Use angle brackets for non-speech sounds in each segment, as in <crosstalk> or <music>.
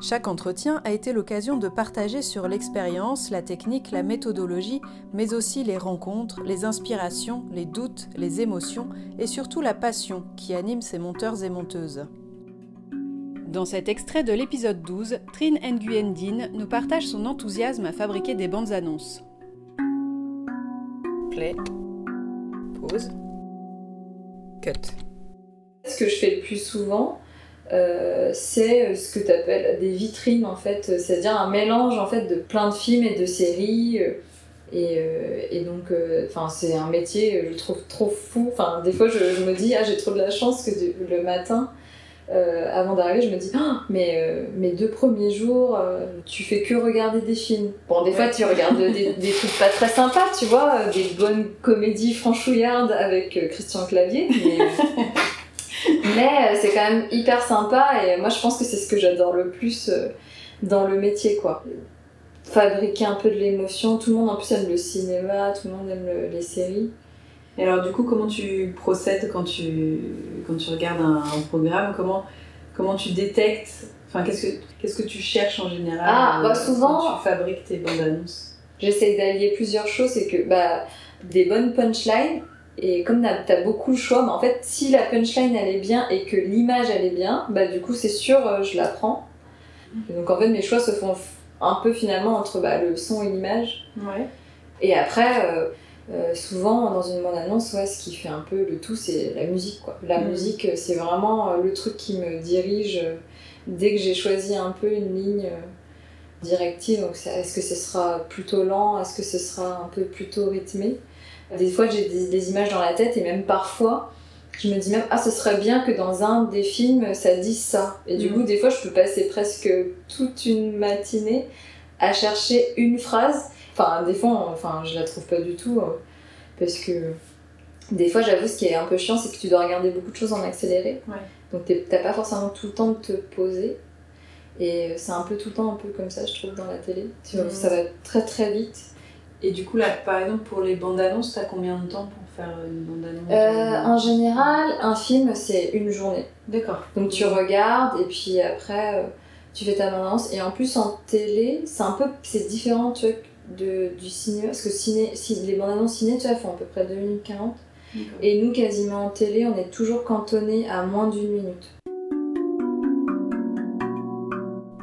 Chaque entretien a été l'occasion de partager sur l'expérience, la technique, la méthodologie, mais aussi les rencontres, les inspirations, les doutes, les émotions et surtout la passion qui anime ces monteurs et monteuses. Dans cet extrait de l'épisode 12, Trin Nguyen Din nous partage son enthousiasme à fabriquer des bandes annonces. Play. Pause. Cut. Ce que je fais le plus souvent, euh, c'est ce que tu appelles des vitrines en fait, c'est-à-dire un mélange en fait de plein de films et de séries. euh, Et, euh, et donc, euh, c'est un métier, euh, je trouve trop fou. Enfin, des fois, je, je me dis, ah, j'ai trop de la chance que du- le matin, euh, avant d'arriver, je me dis, Ah, mais euh, mes deux premiers jours, euh, tu fais que regarder des films. Bon, des fois, tu regardes des, <laughs> des trucs pas très sympas, tu vois, euh, des bonnes comédies franchouillardes avec euh, Christian Clavier. Mais, mais euh, c'est quand même hyper sympa et moi, je pense que c'est ce que j'adore le plus euh, dans le métier, quoi. Fabriquer un peu de l'émotion. Tout le monde, en plus, aime le cinéma, tout le monde aime le- les séries. Et alors du coup, comment tu procèdes quand tu, quand tu regardes un, un programme? Comment, comment tu détectes? Enfin, qu'est-ce que, qu'est-ce que tu cherches en général Ah, bah, euh, souvent- quand tu fabriques tes bandes annonces? J'essaie d'allier plusieurs choses, c'est que bah, des bonnes punchlines, et comme t'as as beaucoup le choix, bah, en fait, si la punchline elle est bien et que l'image elle est bien, bah du coup c'est sûr, euh, je la prends. Et donc en fait, mes choix se font un peu finalement entre bah, le son et l'image. Ouais. Et après, euh, euh, souvent dans une bande-annonce, ouais, ce qui fait un peu le tout, c'est la musique. Quoi. La Mhm. musique, c'est vraiment le truc qui me dirige dès que j'ai choisi un peu une ligne directive. Donc, est-ce que ce sera plutôt lent Est-ce que ce sera un peu plutôt rythmé? Des fois, j'ai des, des images dans la tête et même parfois, je me dis même, ah, ce serait bien que dans un des films, ça dise ça. Et du Mhm. coup, des fois, je peux passer presque toute une matinée à chercher une phrase Enfin, des fois, enfin, je la trouve pas du tout. euh, parce que des fois, j'avoue, ce qui est un peu chiant, c'est que tu dois regarder beaucoup de choses en accéléré. Ouais. Donc, t'as pas forcément tout le temps de te poser. Et c'est un peu tout le temps, un peu comme ça, je trouve, dans la télé. Tu vois, Mhm. Ça va très très vite. Et du coup, là, par exemple, pour les bandes annonces, t'as combien de temps pour faire une bande annonce Euh, en général, un film, c'est une journée. D'accord. Donc, tu regardes, et puis après, euh, tu fais ta bande-annonce. Et en plus, en télé, c'est un peu c'est différent, tu vois, de, du cinéma. Parce que ciné, si, les bandes-annonces ciné, tu vois, font à peu près 2 minutes 40. D'accord. Et nous, quasiment en télé, on est toujours cantonné à moins d'une minute.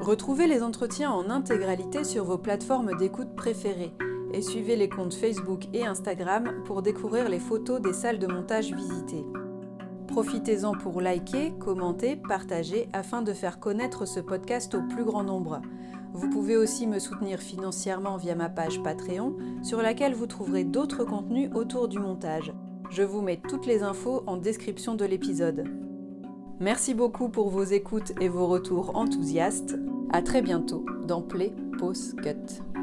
Retrouvez les entretiens en intégralité sur vos plateformes d'écoute préférées et suivez les comptes Facebook et Instagram pour découvrir les photos des salles de montage visitées. Profitez-en pour liker, commenter, partager afin de faire connaître ce podcast au plus grand nombre. Vous pouvez aussi me soutenir financièrement via ma page Patreon sur laquelle vous trouverez d'autres contenus autour du montage. Je vous mets toutes les infos en description de l'épisode. Merci beaucoup pour vos écoutes et vos retours enthousiastes. À très bientôt dans Play, Pause, Cut.